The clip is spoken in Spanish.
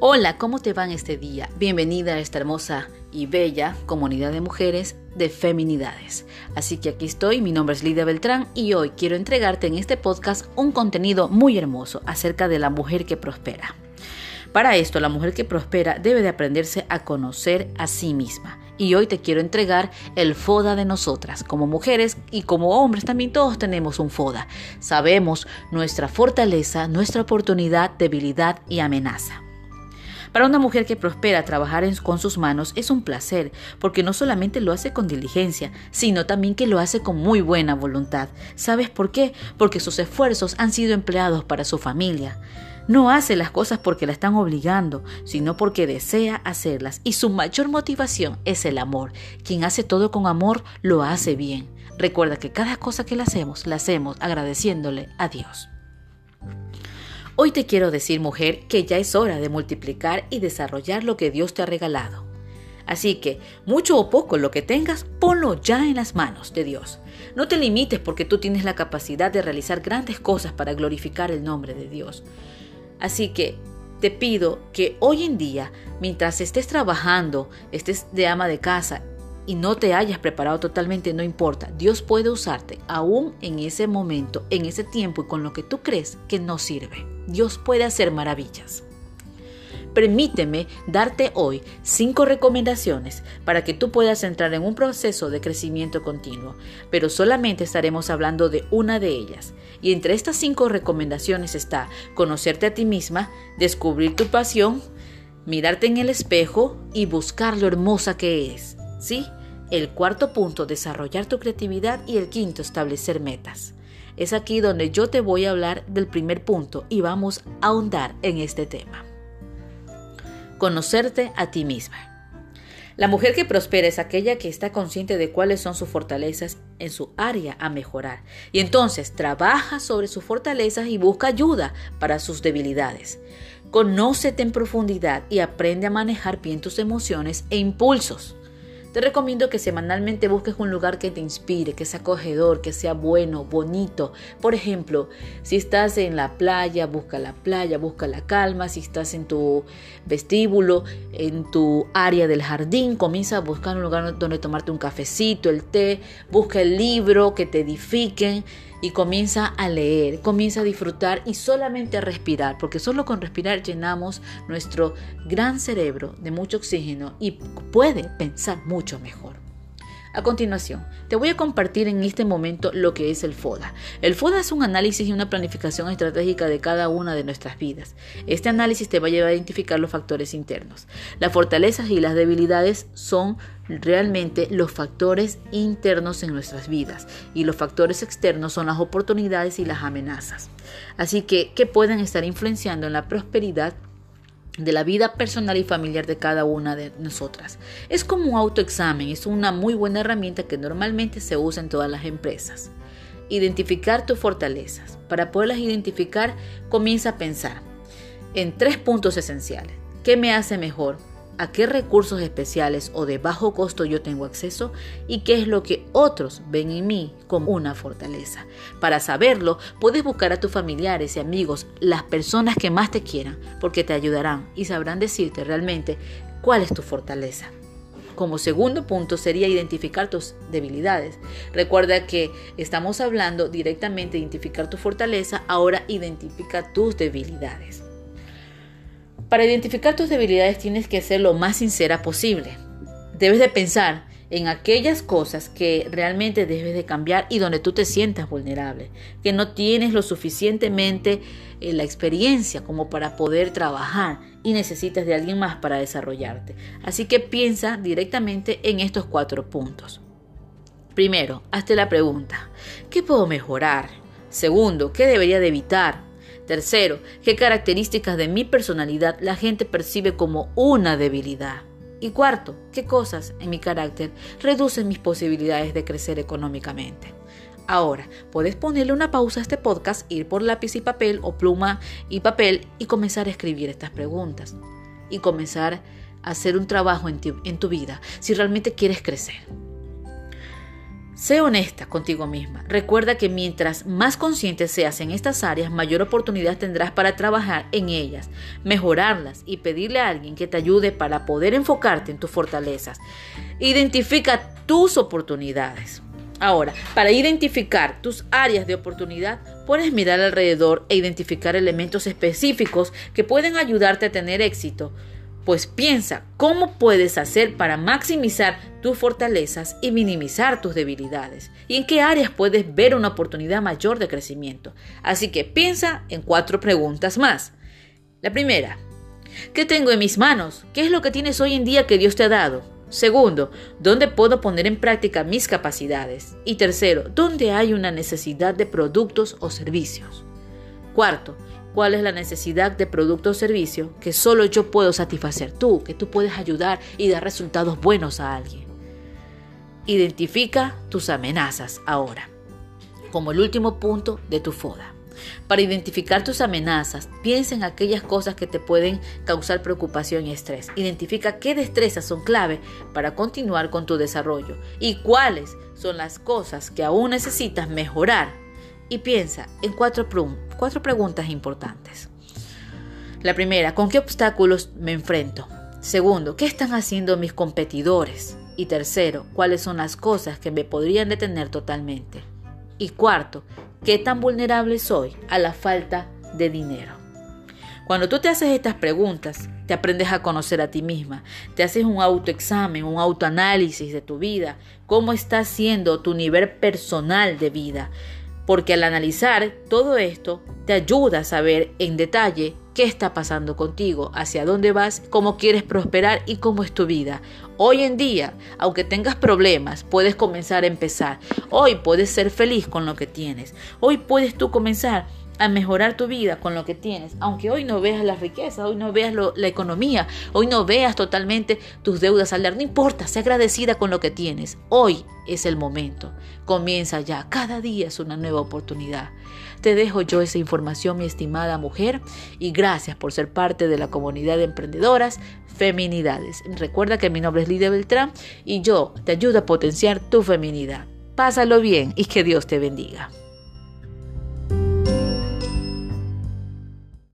Hola, ¿cómo te va en este día? Bienvenida a esta hermosa y bella comunidad de mujeres de feminidades. Así que aquí estoy, mi nombre es Lidia Beltrán y hoy quiero entregarte en este podcast un contenido muy hermoso acerca de la mujer que prospera. Para esto, la mujer que prospera debe de aprenderse a conocer a sí misma. Y hoy te quiero entregar el FODA de nosotras. Como mujeres y como hombres también todos tenemos un FODA. Sabemos nuestra fortaleza, nuestra oportunidad, debilidad y amenaza. Para una mujer que prospera trabajar con sus manos es un placer, porque no solamente lo hace con diligencia, sino también que lo hace con muy buena voluntad. ¿Sabes por qué? Porque sus esfuerzos han sido empleados para su familia. No hace las cosas porque la están obligando, sino porque desea hacerlas y su mayor motivación es el amor. Quien hace todo con amor lo hace bien. Recuerda que cada cosa que le hacemos, la hacemos agradeciéndole a Dios. Hoy te quiero decir, mujer, que ya es hora de multiplicar y desarrollar lo que Dios te ha regalado. Así que, mucho o poco lo que tengas, ponlo ya en las manos de Dios. No te limites porque tú tienes la capacidad de realizar grandes cosas para glorificar el nombre de Dios. Así que te pido que hoy en día, mientras estés trabajando, estés de ama de casa y no te hayas preparado totalmente, no importa. Dios puede usarte aún en ese momento, en ese tiempo y con lo que tú crees que no sirve. Dios puede hacer maravillas. Permíteme darte hoy cinco recomendaciones para que tú puedas entrar en un proceso de crecimiento continuo, pero solamente estaremos hablando de una de ellas. Y entre estas cinco recomendaciones está conocerte a ti misma, descubrir tu pasión, mirarte en el espejo y buscar lo hermosa que es. ¿Sí? El cuarto punto, desarrollar tu creatividad y el quinto, establecer metas. Es aquí donde yo te voy a hablar del primer punto y vamos a ahondar en este tema. Conocerte a ti misma. La mujer que prospera es aquella que está consciente de cuáles son sus fortalezas en su área a mejorar y entonces trabaja sobre sus fortalezas y busca ayuda para sus debilidades. Conócete en profundidad y aprende a manejar bien tus emociones e impulsos. Te recomiendo que semanalmente busques un lugar que te inspire, que sea acogedor, que sea bueno, bonito. Por ejemplo, si estás en la playa, busca la playa, busca la calma. Si estás en tu vestíbulo, en tu área del jardín, comienza a buscar un lugar donde tomarte un cafecito, el té, busca el libro que te edifiquen y comienza a leer, comienza a disfrutar y solamente a respirar, porque solo con respirar llenamos nuestro gran cerebro de mucho oxígeno y puede pensar mucho mejor. A continuación, te voy a compartir en este momento lo que es el FODA. El FODA es un análisis y una planificación estratégica de cada una de nuestras vidas. Este análisis te va a llevar a identificar los factores internos. Las fortalezas y las debilidades son realmente los factores internos en nuestras vidas y los factores externos son las oportunidades y las amenazas. Así que, ¿qué pueden estar influenciando en la prosperidad de la vida personal y familiar de cada una de nosotras. Es como un autoexamen, es una muy buena herramienta que normalmente se usa en todas las empresas. Identificar tus fortalezas. Para poderlas identificar, comienza a pensar en tres puntos esenciales. ¿Qué me hace mejor? A qué recursos especiales o de bajo costo yo tengo acceso y qué es lo que otros ven en mí como una fortaleza. Para saberlo, puedes buscar a tus familiares y amigos, las personas que más te quieran, porque te ayudarán y sabrán decirte realmente cuál es tu fortaleza. Como segundo punto sería identificar tus debilidades. Recuerda que estamos hablando directamente de identificar tu fortaleza, ahora identifica tus debilidades. Para identificar tus debilidades tienes que ser lo más sincera posible. Debes de pensar en aquellas cosas que realmente debes de cambiar y donde tú te sientas vulnerable, que no tienes lo suficientemente eh, la experiencia como para poder trabajar y necesitas de alguien más para desarrollarte. Así que piensa directamente en estos cuatro puntos. Primero, hazte la pregunta, ¿qué puedo mejorar? Segundo, ¿qué debería de evitar? Tercero, qué características de mi personalidad la gente percibe como una debilidad. Y cuarto, qué cosas en mi carácter reducen mis posibilidades de crecer económicamente. Ahora, puedes ponerle una pausa a este podcast, ir por lápiz y papel o pluma y papel y comenzar a escribir estas preguntas. Y comenzar a hacer un trabajo en tu, vida si realmente quieres crecer. Sé honesta contigo misma. Recuerda que mientras más consciente seas en estas áreas, mayor oportunidad tendrás para trabajar en ellas, mejorarlas y pedirle a alguien que te ayude para poder enfocarte en tus fortalezas. Identifica tus oportunidades. Ahora, para identificar tus áreas de oportunidad, puedes mirar alrededor e identificar elementos específicos que pueden ayudarte a tener éxito pues piensa cómo puedes hacer para maximizar tus fortalezas y minimizar tus debilidades y en qué áreas puedes ver una oportunidad mayor de crecimiento. Así que piensa en cuatro preguntas más. La primera, ¿qué tengo en mis manos? ¿Qué es lo que tienes hoy en día que Dios te ha dado? Segundo, ¿dónde puedo poner en práctica mis capacidades? Y tercero, ¿dónde hay una necesidad de productos o servicios? Cuarto, cuál es la necesidad de producto o servicio que solo yo puedo satisfacer tú, que tú puedes ayudar y dar resultados buenos a alguien. Identifica tus amenazas ahora, como el último punto de tu FODA. Para identificar tus amenazas, piensa en aquellas cosas que te pueden causar preocupación y estrés. Identifica qué destrezas son clave para continuar con tu desarrollo y cuáles son las cosas que aún necesitas mejorar. Y piensa en cuatro, preguntas importantes. La primera, ¿con qué obstáculos me enfrento? Segundo, ¿qué están haciendo mis competidores? Y tercero, ¿cuáles son las cosas que me podrían detener totalmente? Y cuarto, ¿qué tan vulnerable soy a la falta de dinero? Cuando tú te haces estas preguntas, te aprendes a conocer a ti misma, te haces un autoexamen, un autoanálisis de tu vida, cómo está siendo tu nivel personal de vida, porque al analizar todo esto te ayuda a saber en detalle qué está pasando contigo, hacia dónde vas, cómo quieres prosperar y cómo es tu vida. Hoy en día, aunque tengas problemas, puedes comenzar a empezar. Hoy puedes ser feliz con lo que tienes. Hoy puedes tú comenzar a mejorar tu vida con lo que tienes, aunque hoy no veas la riqueza, hoy no veas la economía, hoy no veas totalmente tus deudas al dar, no importa, sé agradecida con lo que tienes. Hoy es el momento. Comienza ya, cada día es una nueva oportunidad. Te dejo yo esa información, mi estimada mujer, y gracias por ser parte de la comunidad de emprendedoras feminidades. Recuerda que mi nombre es Lidia Beltrán y yo te ayudo a potenciar tu feminidad. Pásalo bien y que Dios te bendiga.